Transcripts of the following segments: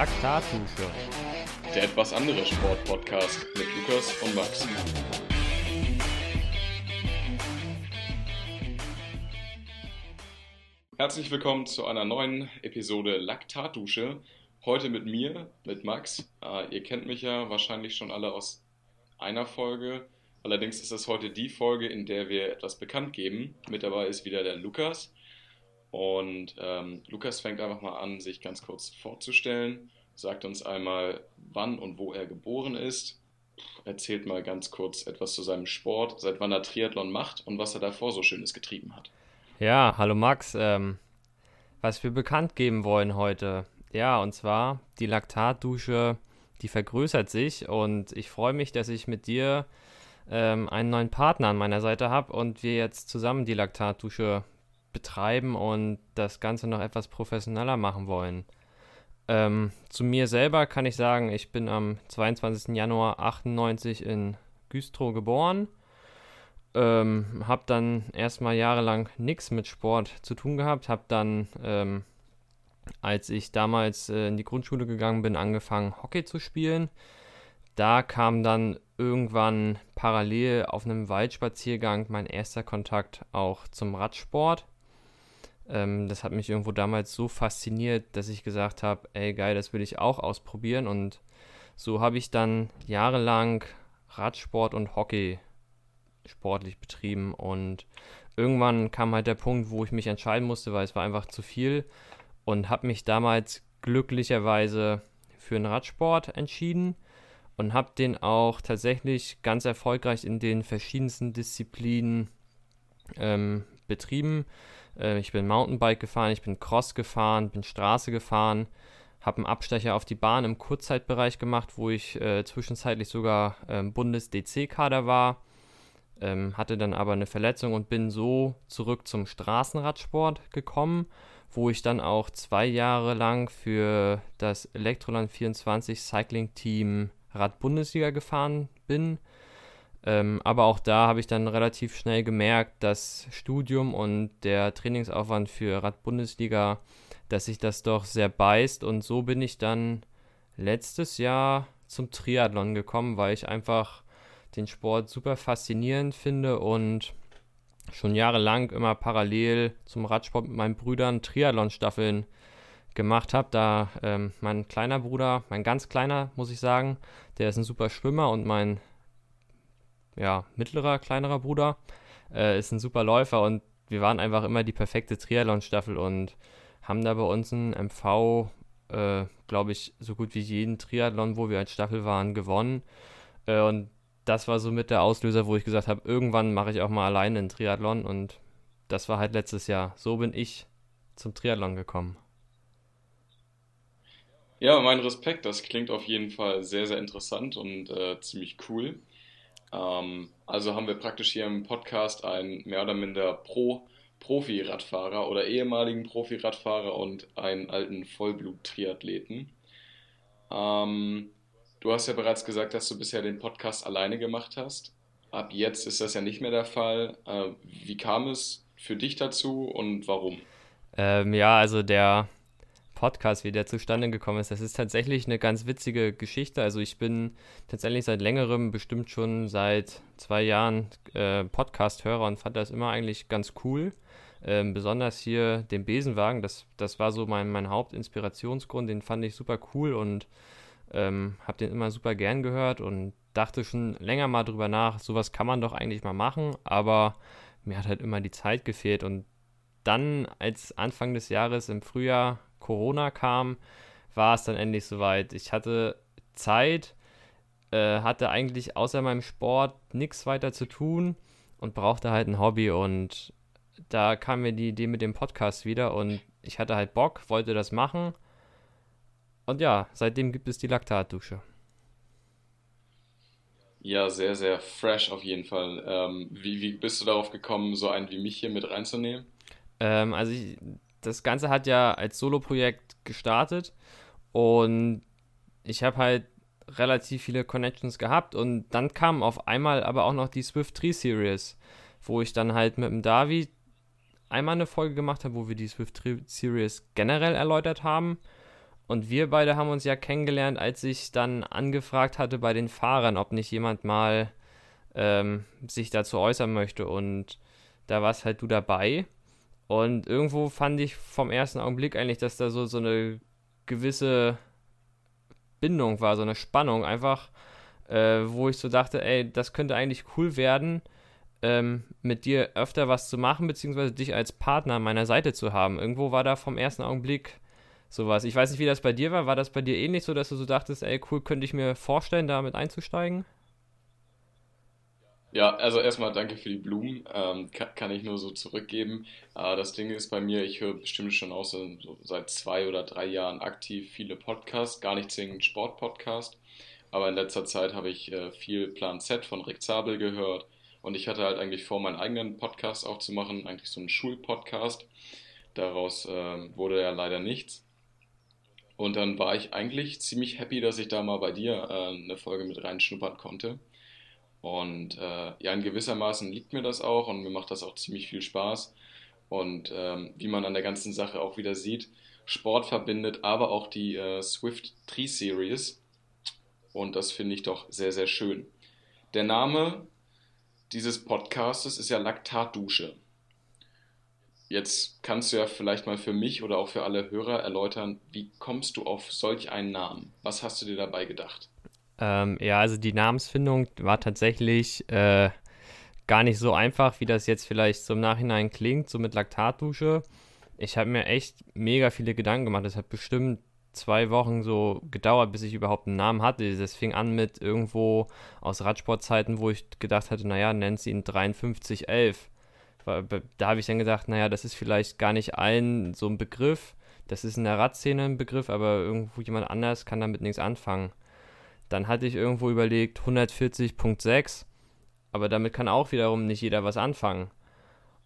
Laktatdusche. Der etwas andere Sportpodcast mit Lukas und Max. Herzlich willkommen zu einer neuen Episode Laktatdusche. Heute mit mir, mit Max. Äh, ihr kennt mich ja wahrscheinlich schon alle aus einer Folge. Allerdings ist es heute die Folge, in der wir etwas bekannt geben. Mit dabei ist wieder der Lukas. Und ähm, Lukas fängt einfach mal an, sich ganz kurz vorzustellen, sagt uns einmal, wann und wo er geboren ist, erzählt mal ganz kurz etwas zu seinem Sport, seit wann er Triathlon macht und was er davor so Schönes getrieben hat. Ja, hallo Max. Ähm, was wir bekannt geben wollen heute. Ja, und zwar die Laktatdusche, die vergrößert sich und ich freue mich, dass ich mit dir ähm, einen neuen Partner an meiner Seite habe und wir jetzt zusammen die Laktatdusche betreiben und das Ganze noch etwas professioneller machen wollen. Ähm, zu mir selber kann ich sagen, ich bin am 22. Januar 98 in Güstrow geboren. Ähm, habe dann erstmal jahrelang nichts mit Sport zu tun gehabt. Habe dann, ähm, als ich damals äh, in die Grundschule gegangen bin, angefangen Hockey zu spielen. Da kam dann irgendwann parallel auf einem Waldspaziergang mein erster Kontakt auch zum Radsport. Ähm, das hat mich irgendwo damals so fasziniert, dass ich gesagt habe, ey geil, das will ich auch ausprobieren. Und so habe ich dann jahrelang Radsport und Hockey sportlich betrieben. Und irgendwann kam halt der Punkt, wo ich mich entscheiden musste, weil es war einfach zu viel. Und habe mich damals glücklicherweise für den Radsport entschieden und habe den auch tatsächlich ganz erfolgreich in den verschiedensten Disziplinen ähm, betrieben. Äh, ich bin Mountainbike gefahren, ich bin Cross gefahren, bin Straße gefahren, habe einen Abstecher auf die Bahn im Kurzzeitbereich gemacht, wo ich äh, zwischenzeitlich sogar ähm, Bundes-DC-Kader war. Ähm, hatte dann aber eine Verletzung und bin so zurück zum Straßenradsport gekommen, wo ich dann auch zwei Jahre lang für das Elektroland 24 Cycling Team Rad-Bundesliga gefahren bin. Ähm, aber auch da habe ich dann relativ schnell gemerkt, dass Studium und der Trainingsaufwand für Rad-Bundesliga, dass sich das doch sehr beißt. Und so bin ich dann letztes Jahr zum Triathlon gekommen, weil ich einfach den Sport super faszinierend finde und schon jahrelang immer parallel zum Radsport mit meinen Brüdern Triathlon-Staffeln gemacht habe. Da ähm, mein kleiner Bruder, mein ganz kleiner, muss ich sagen, der ist ein super Schwimmer und mein ja, mittlerer, kleinerer Bruder, äh, ist ein super Läufer und wir waren einfach immer die perfekte Triathlon-Staffel und haben da bei uns ein MV, äh, glaube ich, so gut wie jeden Triathlon, wo wir als Staffel waren, gewonnen. Äh, und das war so mit der Auslöser, wo ich gesagt habe, irgendwann mache ich auch mal alleine einen Triathlon und das war halt letztes Jahr. So bin ich zum Triathlon gekommen. Ja, mein Respekt, das klingt auf jeden Fall sehr, sehr interessant und äh, ziemlich cool. Ähm, also haben wir praktisch hier im Podcast einen mehr oder minder Pro Profi-Radfahrer oder ehemaligen Profi-Radfahrer und einen alten Vollblut-Triathleten. Ähm, du hast ja bereits gesagt, dass du bisher den Podcast alleine gemacht hast. Ab jetzt ist das ja nicht mehr der Fall. Äh, wie kam es für dich dazu und warum? Ähm, ja, also der Podcast, wie der zustande gekommen ist. Das ist tatsächlich eine ganz witzige Geschichte. Also ich bin tatsächlich seit längerem, bestimmt schon seit zwei Jahren äh, Podcast-Hörer und fand das immer eigentlich ganz cool. Ähm, besonders hier den Besenwagen, das, das war so mein, mein Hauptinspirationsgrund, den fand ich super cool und ähm, habe den immer super gern gehört und dachte schon länger mal drüber nach, sowas kann man doch eigentlich mal machen, aber mir hat halt immer die Zeit gefehlt und dann als Anfang des Jahres im Frühjahr Corona kam, war es dann endlich soweit. Ich hatte Zeit, äh, hatte eigentlich außer meinem Sport nichts weiter zu tun und brauchte halt ein Hobby und da kam mir die Idee mit dem Podcast wieder und ich hatte halt Bock, wollte das machen. Und ja, seitdem gibt es die Laktatdusche. Ja, sehr, sehr fresh auf jeden Fall. Ähm, wie, wie bist du darauf gekommen, so einen wie mich hier mit reinzunehmen? Ähm, also ich, das Ganze hat ja als Solo-Projekt gestartet und ich habe halt relativ viele Connections gehabt und dann kam auf einmal aber auch noch die Swift 3 Series, wo ich dann halt mit dem David einmal eine Folge gemacht habe, wo wir die Swift 3 Series generell erläutert haben Und wir beide haben uns ja kennengelernt, als ich dann angefragt hatte bei den Fahrern, ob nicht jemand mal ähm, sich dazu äußern möchte. Und da warst halt du dabei. Und irgendwo fand ich vom ersten Augenblick eigentlich, dass da so, so eine gewisse Bindung war, so eine Spannung einfach, äh, wo ich so dachte, ey, das könnte eigentlich cool werden, ähm, mit dir öfter was zu machen, beziehungsweise dich als Partner an meiner Seite zu haben. Irgendwo war da vom ersten Augenblick sowas. Ich weiß nicht, wie das bei dir war. War das bei dir ähnlich so, dass du so dachtest, ey, cool, könnte ich mir vorstellen, damit einzusteigen? Ja, also erstmal danke für die Blumen. Ähm, kann, kann, ich nur so zurückgeben. Äh, das Ding ist bei mir, ich höre bestimmt schon auch so, so, seit zwei oder drei Jahren aktiv viele Podcasts, gar nicht zwingend Sport-Podcast. Aber in letzter Zeit habe ich äh, viel Plan Z von Rick Zabel gehört. Und ich hatte halt eigentlich vor, meinen eigenen Podcast auch zu machen, eigentlich so einen Schulpodcast. Daraus äh, wurde ja leider nichts. Und dann war ich eigentlich ziemlich happy, dass ich da mal bei dir äh, eine Folge mit reinschnuppern konnte. Und äh, ja, in gewissermaßen liegt mir das auch und mir macht das auch ziemlich viel Spaß. Und ähm, wie man an der ganzen Sache auch wieder sieht, Sport verbindet, aber auch die äh, Swift 3 Series. Und das finde ich doch sehr, sehr schön. Der Name dieses Podcastes ist ja Laktatdusche. Jetzt kannst du ja vielleicht mal für mich oder auch für alle Hörer erläutern, wie kommst du auf solch einen Namen? Was hast du dir dabei gedacht? Ähm, ja, also die Namensfindung war tatsächlich äh, gar nicht so einfach, wie das jetzt vielleicht so im Nachhinein klingt, so mit Laktatdusche. Ich habe mir echt mega viele Gedanken gemacht. Das hat bestimmt zwei Wochen so gedauert, bis ich überhaupt einen Namen hatte. Das fing an mit irgendwo aus Radsportzeiten, wo ich gedacht hatte, naja, nennt sie ihn 5311 da habe ich dann gedacht, naja, das ist vielleicht gar nicht allen so ein Begriff. Das ist in der Radszene ein Begriff, aber irgendwo jemand anders kann damit nichts anfangen. Dann hatte ich irgendwo überlegt 140.6, aber damit kann auch wiederum nicht jeder was anfangen.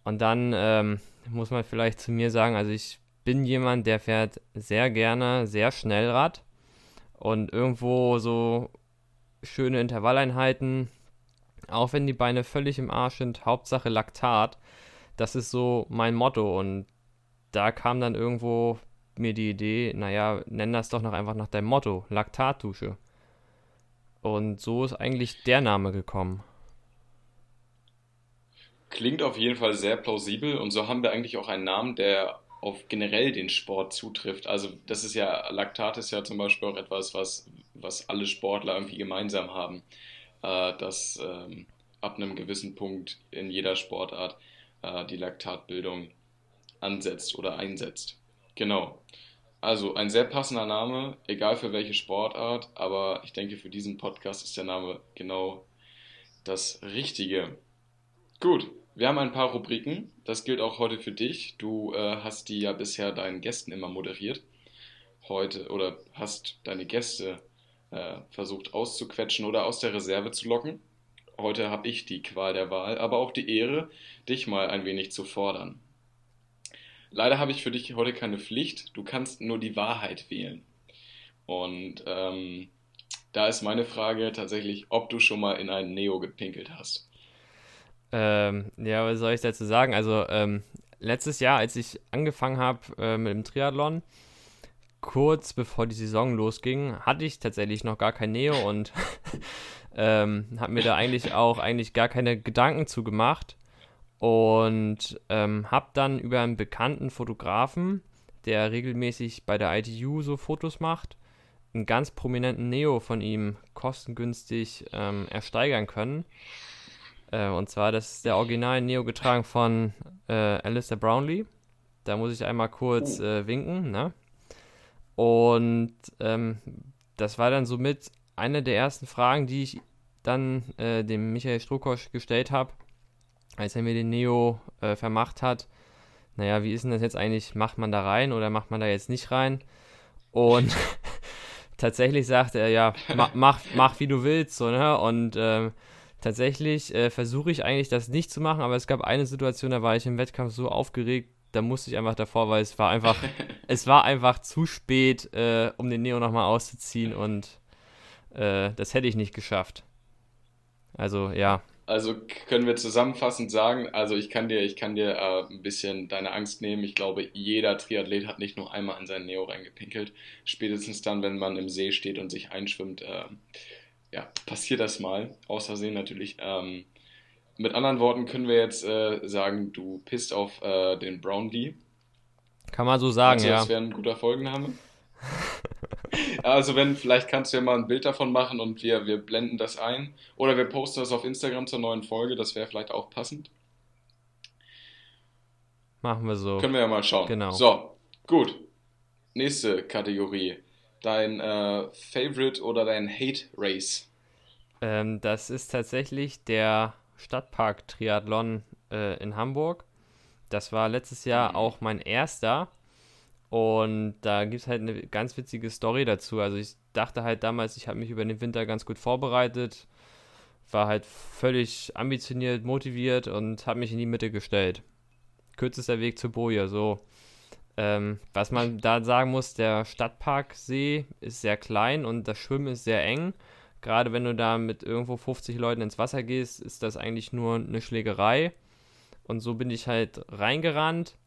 Und dann ähm, muss man vielleicht zu mir sagen, also ich bin jemand, der fährt sehr gerne sehr schnell Rad und irgendwo so schöne Intervalleinheiten, auch wenn die Beine völlig im Arsch sind, Hauptsache Laktat. Das ist so mein Motto. Und da kam dann irgendwo mir die Idee, naja, nenn das doch noch einfach nach deinem Motto, Laktatdusche. Und so ist eigentlich der Name gekommen. Klingt auf jeden Fall sehr plausibel und so haben wir eigentlich auch einen Namen, der auf generell den Sport zutrifft. Also das ist ja, Laktat ist ja zum Beispiel auch etwas, was, was alle Sportler irgendwie gemeinsam haben äh, dass ähm, ab einem gewissen Punkt in jeder Sportart äh, die Laktatbildung ansetzt oder einsetzt. Genau. Also ein sehr passender Name, egal für welche Sportart, aber ich denke, für diesen Podcast ist der Name genau das Richtige. Gut, wir haben ein paar Rubriken. Das gilt auch heute für dich. Du äh, hast die ja bisher deinen Gästen immer moderiert. Heute oder hast deine Gäste äh, versucht auszuquetschen oder aus der Reserve zu locken. Heute habe ich die Qual der Wahl, aber auch die Ehre, dich mal ein wenig zu fordern. Leider habe ich für dich heute keine Pflicht, du kannst nur die Wahrheit wählen. Und ähm, da ist meine Frage tatsächlich, ob du schon mal in einen Neo gepinkelt hast. Ähm, ja, was soll ich dazu sagen? Also, ähm, letztes Jahr, als ich angefangen habe äh, mit dem Triathlon, kurz bevor die Saison losging, hatte ich tatsächlich noch gar kein Neo und ähm, habe mir da eigentlich auch eigentlich gar keine Gedanken zu gemacht und ähm, habe dann über einen bekannten Fotografen, der regelmäßig bei der ITU so Fotos macht, einen ganz prominenten Neo von ihm kostengünstig ähm, ersteigern können. Äh, und zwar, das ist der original Neo getragen von äh, Alistair Brownlee. Da muss ich einmal kurz oh. äh, winken, ne? Und ähm, das war dann somit eine der ersten Fragen, die ich dann äh, dem Michael Strukosch gestellt habe, als er mir den Neo äh, vermacht hat. Naja, wie ist denn das jetzt eigentlich? Macht man da rein oder macht man da jetzt nicht rein? Und tatsächlich sagte er, ja, mach, mach, mach wie du willst, so, ne? Und ähm, tatsächlich äh, versuche ich eigentlich das nicht zu machen, aber es gab eine Situation, da war ich im Wettkampf so aufgeregt, da musste ich einfach davor, weil es war einfach, es war einfach zu spät, äh, um den Neo nochmal auszuziehen und äh, das hätte ich nicht geschafft. Also ja, Also können wir zusammenfassend sagen, also ich kann dir, ich kann dir äh, ein bisschen deine Angst nehmen. Ich glaube, jeder Triathlet hat nicht nur einmal in sein Neo reingepinkelt. Spätestens dann, wenn man im See steht und sich einschwimmt, äh, ja, passiert das mal. Außersehen natürlich. Ähm, mit anderen Worten können wir jetzt äh, sagen, du pisst auf äh, den Brownlee. Kann man so sagen, also, ja. Das wäre ein guter Folgenname. Also wenn, vielleicht kannst du ja mal ein Bild davon machen und wir, wir blenden das ein. Oder wir posten das auf Instagram zur neuen Folge, das wäre vielleicht auch passend. Machen wir so. Können wir ja mal schauen. Genau. So, gut. Nächste Kategorie. Dein äh, Favorite oder dein Hate Race? Ähm, das ist tatsächlich der Stadtpark-Triathlon äh, in Hamburg. Das war letztes Jahr Mhm. auch mein erster. Und da gibt es halt eine ganz witzige Story dazu. Also ich dachte halt damals, ich habe mich über den Winter ganz gut vorbereitet, war halt völlig ambitioniert, motiviert und habe mich in die Mitte gestellt. Kürzester Weg zur Boje, so. Ähm, was man da sagen muss, der Stadtparksee ist sehr klein und das Schwimmen ist sehr eng. Gerade wenn du da mit irgendwo 50 Leuten ins Wasser gehst, ist das eigentlich nur eine Schlägerei. Und so bin ich halt reingerannt,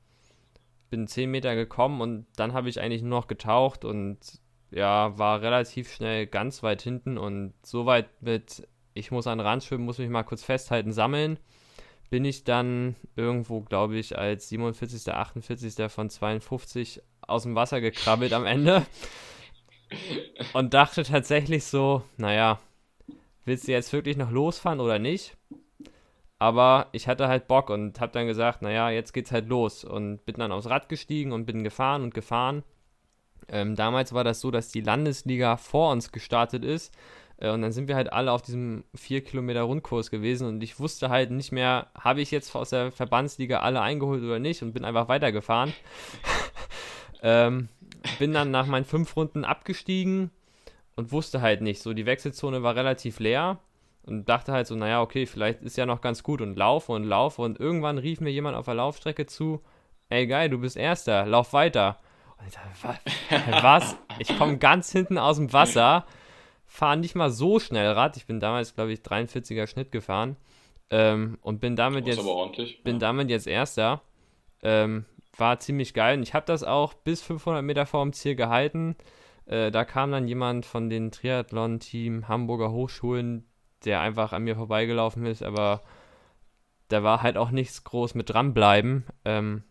bin 10 Meter gekommen und dann habe ich eigentlich nur noch getaucht und ja, war relativ schnell ganz weit hinten und so weit mit, ich muss an den Rand schwimmen, muss mich mal kurz festhalten, sammeln, bin ich dann irgendwo, glaube ich, als 47., 48. von 52 aus dem Wasser gekrabbelt am Ende und dachte tatsächlich so, naja, willst du jetzt wirklich noch losfahren oder nicht? Aber ich hatte halt Bock und habe dann gesagt, naja, jetzt geht's halt los. Und bin dann aufs Rad gestiegen und bin gefahren und gefahren. Ähm, damals war das so, dass die Landesliga vor uns gestartet ist. Äh, und dann sind wir halt alle auf diesem 4 Kilometer Rundkurs gewesen. Und ich wusste halt nicht mehr, habe ich jetzt aus der Verbandsliga alle eingeholt oder nicht? Und bin einfach weitergefahren. ähm, bin dann nach meinen fünf Runden abgestiegen und wusste halt nicht, so die Wechselzone war relativ leer und dachte halt so, naja, okay, vielleicht ist ja noch ganz gut und laufe und laufe und irgendwann rief mir jemand auf der Laufstrecke zu, ey geil, du bist Erster, lauf weiter. Und ich dachte, was? Ich komme ganz hinten aus dem Wasser, fahre nicht mal so schnell Rad, ich bin damals, glaube ich, 43er Schnitt gefahren ähm, und bin damit jetzt bin ja. damit jetzt Erster. Ähm, war ziemlich geil und ich habe das auch bis 500 Meter vor dem Ziel gehalten. Äh, da kam dann jemand von den Triathlon-Team Hamburger Hochschulen, der einfach an mir vorbeigelaufen ist, aber da war halt auch nichts groß mit dranbleiben. Ähm,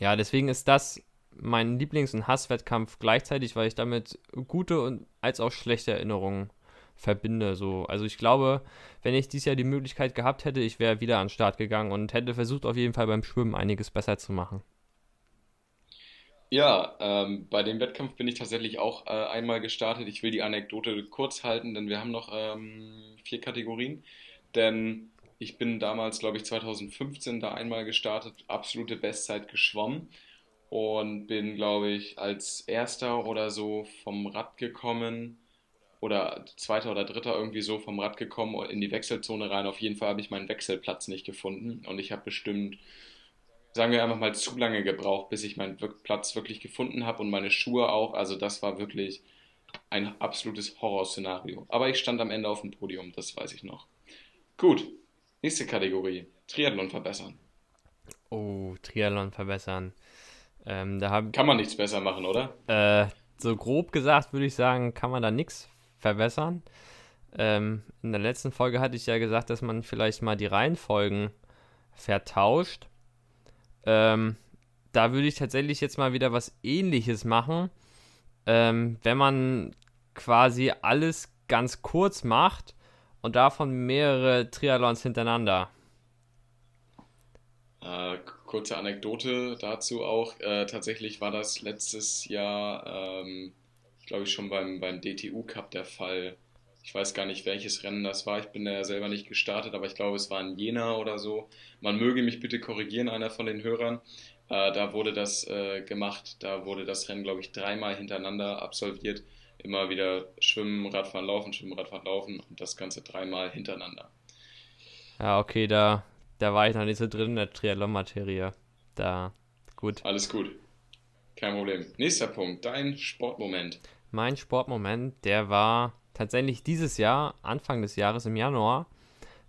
ja, deswegen ist das mein Lieblings- und Hasswettkampf gleichzeitig, weil ich damit gute und als auch schlechte Erinnerungen verbinde. So. Also ich glaube, wenn ich dieses Jahr die Möglichkeit gehabt hätte, ich wäre wieder an den Start gegangen und hätte versucht, auf jeden Fall beim Schwimmen einiges besser zu machen. Ja, ähm, bei dem Wettkampf bin ich tatsächlich auch äh, einmal gestartet. Ich will die Anekdote kurz halten, denn wir haben noch ähm, vier Kategorien. Denn ich bin damals, glaube ich, 2015 da einmal gestartet, absolute Bestzeit geschwommen und bin, glaube ich, als Erster oder so vom Rad gekommen oder Zweiter oder Dritter irgendwie so vom Rad gekommen in die Wechselzone rein. Auf jeden Fall habe ich meinen Wechselplatz nicht gefunden und ich habe bestimmt sagen wir einfach mal, zu lange gebraucht, bis ich meinen Platz wirklich gefunden habe und meine Schuhe auch. Also das war wirklich ein absolutes Horrorszenario. Aber ich stand am Ende auf dem Podium, das weiß ich noch. Gut, nächste Kategorie. Triathlon verbessern. Oh, Triathlon verbessern. Ähm, da habe Kann man nichts besser machen, oder? Äh, so grob gesagt würde ich sagen, kann man da nichts verbessern. Ähm, in der letzten Folge hatte ich ja gesagt, dass man vielleicht mal die Reihenfolgen vertauscht. Ähm, da würde ich tatsächlich jetzt mal wieder was ähnliches machen. Ähm, wenn man quasi alles ganz kurz macht und davon mehrere Triathlons hintereinander. Äh, kurze Anekdote dazu auch. Äh, tatsächlich war das letztes Jahr, ähm, glaube ich, schon beim, beim DTU Cup der Fall. Ich weiß gar nicht, welches Rennen das war. Ich bin da ja selber nicht gestartet, aber ich glaube, es war in Jena oder so. Man möge mich bitte korrigieren, einer von den Hörern. Äh, da wurde das äh, gemacht. Da wurde das Rennen, glaube ich, dreimal hintereinander absolviert. Immer wieder schwimmen, Radfahren, laufen, schwimmen, Radfahren, laufen und das Ganze dreimal hintereinander. Ja, okay, da, da war ich noch nicht so drin in der Triathlon-Materie. Da, gut. Alles gut. Kein Problem. Nächster Punkt, dein Sportmoment. Mein Sportmoment, der war tatsächlich dieses Jahr, Anfang des Jahres im Januar.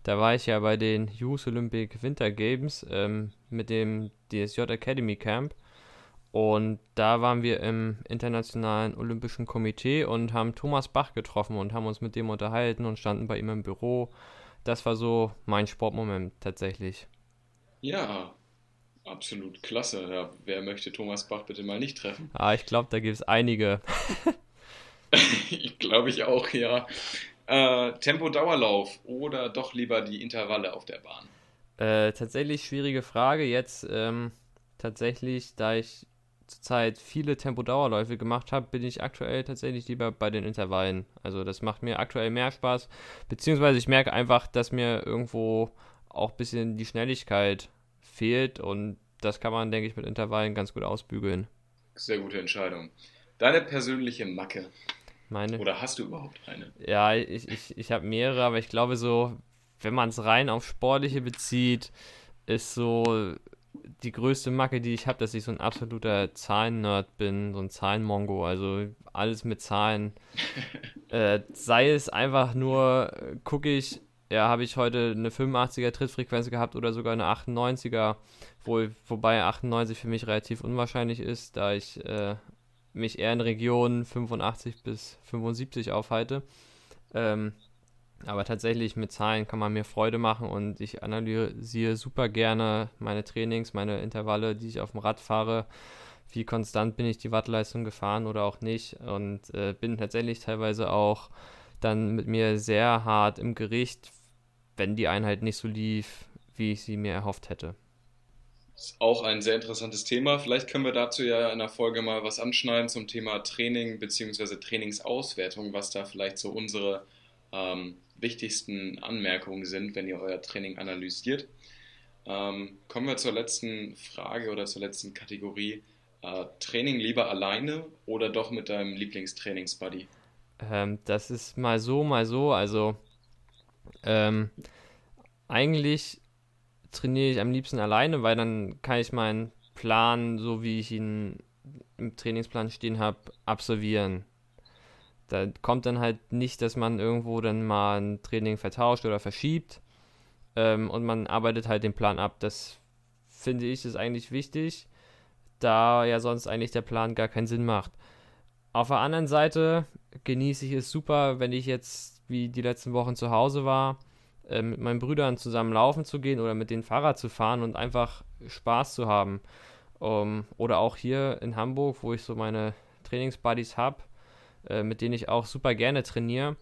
Da war ich ja bei den Youth Olympic Winter Games ähm, mit dem DSJ Academy Camp. Und da waren wir im Internationalen Olympischen Komitee und haben Thomas Bach getroffen und haben uns mit dem unterhalten und standen bei ihm im Büro. Das war so mein Sportmoment tatsächlich. Ja, absolut klasse. Ja, wer möchte Thomas Bach bitte mal nicht treffen? Ah, ich glaube, da gibt es einige. ich glaube ich auch, ja. Äh, Tempo-Dauerlauf oder doch lieber die Intervalle auf der Bahn? Äh, tatsächlich schwierige Frage. Jetzt ähm, tatsächlich, da ich zurzeit viele Tempo-Dauerläufe gemacht habe, bin ich aktuell tatsächlich lieber bei den Intervallen. Also das macht mir aktuell mehr Spaß. Beziehungsweise ich merke einfach, dass mir irgendwo auch ein bisschen die Schnelligkeit fehlt und das kann man, denke ich, mit Intervallen ganz gut ausbügeln. Sehr gute Entscheidung. Deine persönliche Macke. Meine? Oder hast du überhaupt eine? Ja, ich, ich, ich habe mehrere, aber ich glaube so, wenn man es rein auf Sportliche bezieht, ist so die größte Macke, die ich habe, dass ich so ein absoluter Zahlen-Nerd bin, so ein Zahlenmongo, also alles mit Zahlen. äh, sei es einfach nur, gucke ich, ja, habe ich heute eine 85er Trittfrequenz gehabt oder sogar eine 98er, wo, wobei 98 für mich relativ unwahrscheinlich ist, da ich äh, mich eher in Regionen 85 bis 75 aufhalte. Ähm, aber tatsächlich mit Zahlen kann man mir Freude machen und ich analysiere super gerne meine Trainings, meine Intervalle, die ich auf dem Rad fahre. Wie konstant bin ich die Wattleistung gefahren oder auch nicht und äh, bin tatsächlich teilweise auch dann mit mir sehr hart im Gericht, wenn die Einheit nicht so lief, wie ich sie mir erhofft hätte. Ist auch ein sehr interessantes Thema. Vielleicht können wir dazu ja in der Folge mal was anschneiden zum Thema Training bzw. Trainingsauswertung, was da vielleicht so unsere ähm, wichtigsten Anmerkungen sind, wenn ihr euer Training analysiert. Ähm, kommen wir zur letzten Frage oder zur letzten Kategorie. Äh, Training lieber alleine oder doch mit deinem Lieblingstrainingsbuddy? Ähm, das ist mal so, mal so. Also ähm, eigentlich trainiere ich am liebsten alleine, weil dann kann ich meinen Plan, so wie ich ihn im Trainingsplan stehen habe, absolvieren. Da kommt dann halt nicht, dass man irgendwo dann mal ein Training vertauscht oder verschiebt ähm, und man arbeitet halt den Plan ab. Das finde ich ist eigentlich wichtig, da ja sonst eigentlich der Plan gar keinen Sinn macht. Auf der anderen Seite genieße ich es super, wenn ich jetzt wie die letzten Wochen zu Hause war, äh, mit meinen Brüdern zusammen laufen zu gehen oder mit dem Fahrrad zu fahren und einfach Spaß zu haben. Um, oder auch hier in Hamburg, wo ich so meine Trainingsbuddies habe äh, mit denen ich auch super gerne trainiere.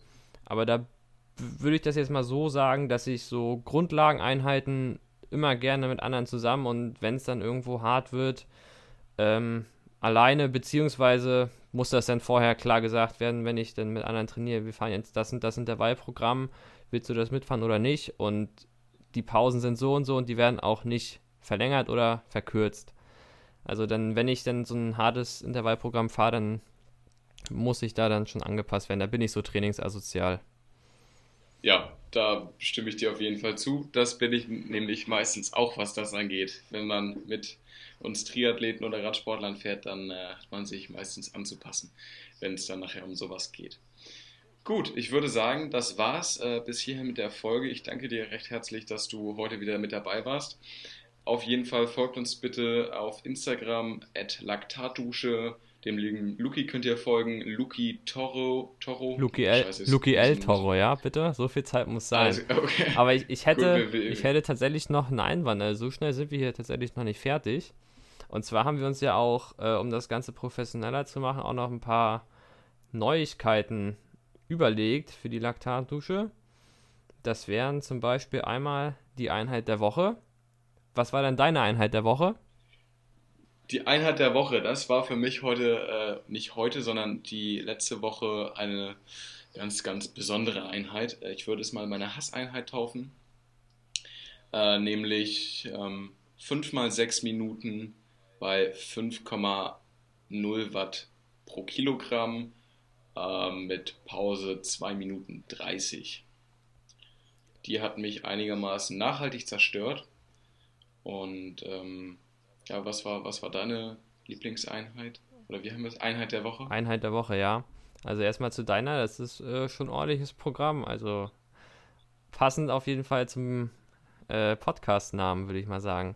Aber da würde ich das jetzt mal so sagen, dass ich so Grundlageneinheiten immer gerne mit anderen zusammen und wenn es dann irgendwo hart wird, ähm, alleine, beziehungsweise muss das dann vorher klar gesagt werden, wenn ich dann mit anderen trainiere, wir fahren jetzt das und das Intervallprogramm, willst du das mitfahren oder nicht? Und die Pausen sind so und so und die werden auch nicht verlängert oder verkürzt. Also dann, wenn ich dann so ein hartes Intervallprogramm fahre, dann muss ich da dann schon angepasst werden. Da bin ich so trainingsasozial. Ja, da stimme ich dir auf jeden Fall zu. Das bin ich nämlich meistens auch, was das angeht. Wenn man mit uns Triathleten oder Radsportlern fährt, dann äh, hat man sich meistens anzupassen, wenn es dann nachher um sowas geht. Gut, ich würde sagen, das war's äh, bis hierhin mit der Folge. Ich danke dir recht herzlich, dass du heute wieder mit dabei warst. Auf jeden Fall folgt uns bitte auf Instagram at Laktatdusche dem lieben Luki könnt ihr folgen. Luki Toro. Toro. Luki L, Luki L Toro, ja, bitte. So viel Zeit muss sein. Also, okay. Aber ich, ich, hätte, Gut, ich hätte tatsächlich noch einen Einwand. Also so schnell sind wir hier tatsächlich noch nicht fertig. Und zwar haben wir uns ja auch, äh, um das Ganze professioneller zu machen, auch noch ein paar Neuigkeiten überlegt für die Laktatdusche. Das wären zum Beispiel einmal die Einheit der Woche. Was war denn deine Einheit der Woche? Die Einheit der Woche, das war für mich heute, äh, nicht heute, sondern die letzte Woche eine ganz, ganz besondere Einheit. Äh, ich würde es mal meine Hasseinheit taufen. Äh, nämlich ähm, 5 mal 6 Minuten bei 5,0 Watt pro Kilogramm äh, mit Pause 2 Minuten 30. Die hat mich einigermaßen nachhaltig zerstört und ähm, ja, was war, was war deine Lieblingseinheit? Oder wie haben wir es? Einheit der Woche? Einheit der Woche, ja. Also erstmal zu deiner, das ist äh, schon ein ordentliches Programm. Also passend auf jeden Fall zum äh, Podcast-Namen, würde ich mal sagen.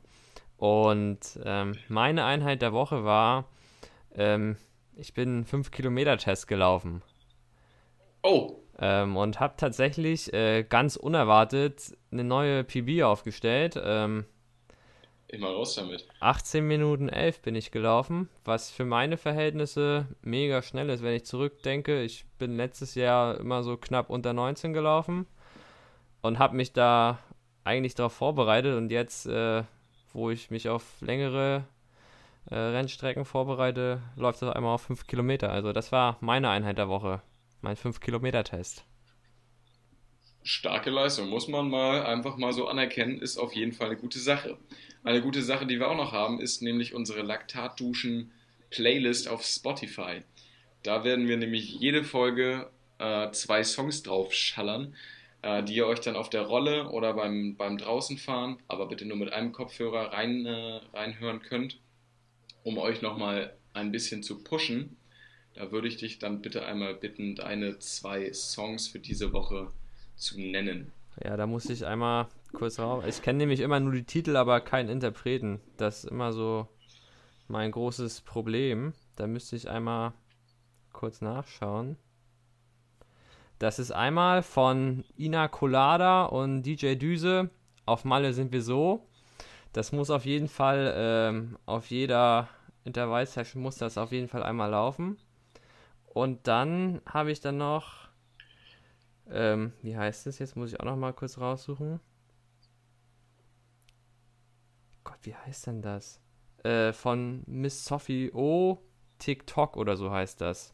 Und ähm, meine Einheit der Woche war, ähm, ich bin 5 Kilometer Test gelaufen. Oh. Ähm, und habe tatsächlich äh, ganz unerwartet eine neue PB aufgestellt. Ähm, Immer raus damit. 18 Minuten 11 bin ich gelaufen, was für meine Verhältnisse mega schnell ist, wenn ich zurückdenke. Ich bin letztes Jahr immer so knapp unter 19 gelaufen und habe mich da eigentlich darauf vorbereitet und jetzt, äh, wo ich mich auf längere äh, Rennstrecken vorbereite, läuft das einmal auf 5 Kilometer. Also das war meine Einheit der Woche, mein 5-Kilometer-Test. Starke Leistung, muss man mal einfach mal so anerkennen, ist auf jeden Fall eine gute Sache. Eine gute Sache, die wir auch noch haben, ist nämlich unsere Laktatduschen-Playlist auf Spotify. Da werden wir nämlich jede Folge äh, zwei Songs drauf schallern, äh, die ihr euch dann auf der Rolle oder beim, beim Draußenfahren, aber bitte nur mit einem Kopfhörer rein, äh, reinhören könnt, um euch nochmal ein bisschen zu pushen. Da würde ich dich dann bitte einmal bitten, deine zwei Songs für diese Woche zu nennen. Ja, da muss ich einmal kurz raus. Ich kenne nämlich immer nur die Titel, aber keinen Interpreten. Das ist immer so mein großes Problem. Da müsste ich einmal kurz nachschauen. Das ist einmal von Ina Colada und DJ Düse. Auf Malle sind wir so. Das muss auf jeden Fall ähm, auf jeder Intervallsession muss das auf jeden Fall einmal laufen. Und dann habe ich dann noch ähm, wie heißt es? Jetzt muss ich auch noch mal kurz raussuchen. Gott, wie heißt denn das? Äh, von Miss Sophie O. TikTok oder so heißt das.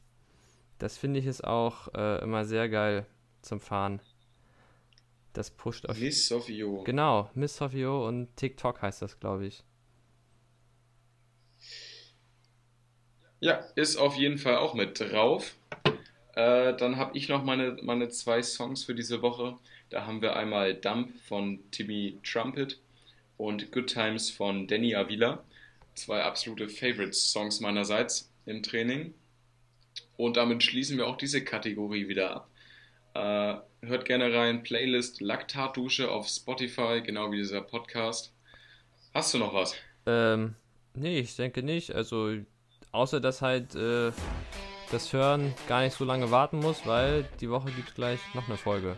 Das finde ich ist auch äh, immer sehr geil zum Fahren. Das pusht auf. Miss Sophie O. Genau, Miss Sophie O und TikTok heißt das, glaube ich. Ja, ist auf jeden Fall auch mit drauf. Äh, dann habe ich noch meine, meine zwei Songs für diese Woche. Da haben wir einmal Dump von Timmy Trumpet und Good Times von Danny Avila. Zwei absolute Favorites-Songs meinerseits im Training. Und damit schließen wir auch diese Kategorie wieder ab. Äh, hört gerne rein, Playlist Laktatdusche auf Spotify, genau wie dieser Podcast. Hast du noch was? Ähm, nee, ich denke nicht. Also, außer dass halt äh, das Hören gar nicht so lange warten muss, weil die Woche gibt gleich noch eine Folge.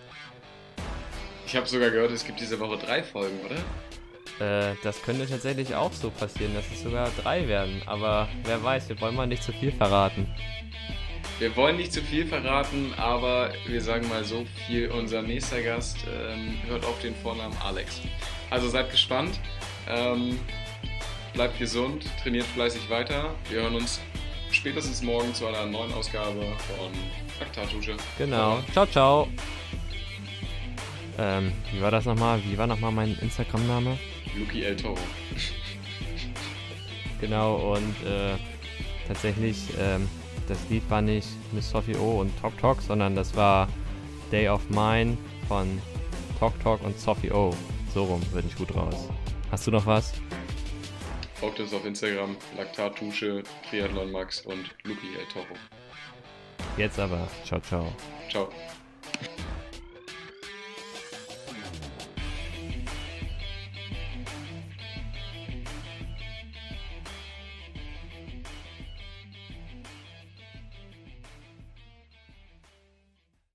Ich habe sogar gehört, es gibt diese Woche drei Folgen, oder? Äh, das könnte tatsächlich auch so passieren, dass es sogar drei werden. Aber wer weiß, wir wollen mal nicht zu viel verraten. Wir wollen nicht zu viel verraten, aber wir sagen mal so viel. Unser nächster Gast ähm, hört auf den Vornamen Alex. Also seid gespannt. Ähm, bleibt gesund, trainiert fleißig weiter. Wir hören uns spätestens morgen zu einer neuen Ausgabe von Laktatdusche. Genau. Ciao, ciao. Ähm, wie war das nochmal? Wie war nochmal mein Instagram-Name? Luki El Toro. genau, und äh, tatsächlich, ähm, das Lied war nicht Miss Sophie O und Talk Talk, sondern das war Day of Mine von Talk Talk und Sophie O. So rum, würde ich gut raus. Hast du noch was? Folgt uns auf Instagram, Laktattusche, Triathlon Max und Luki El Toro. Jetzt aber. Ciao, ciao. Ciao.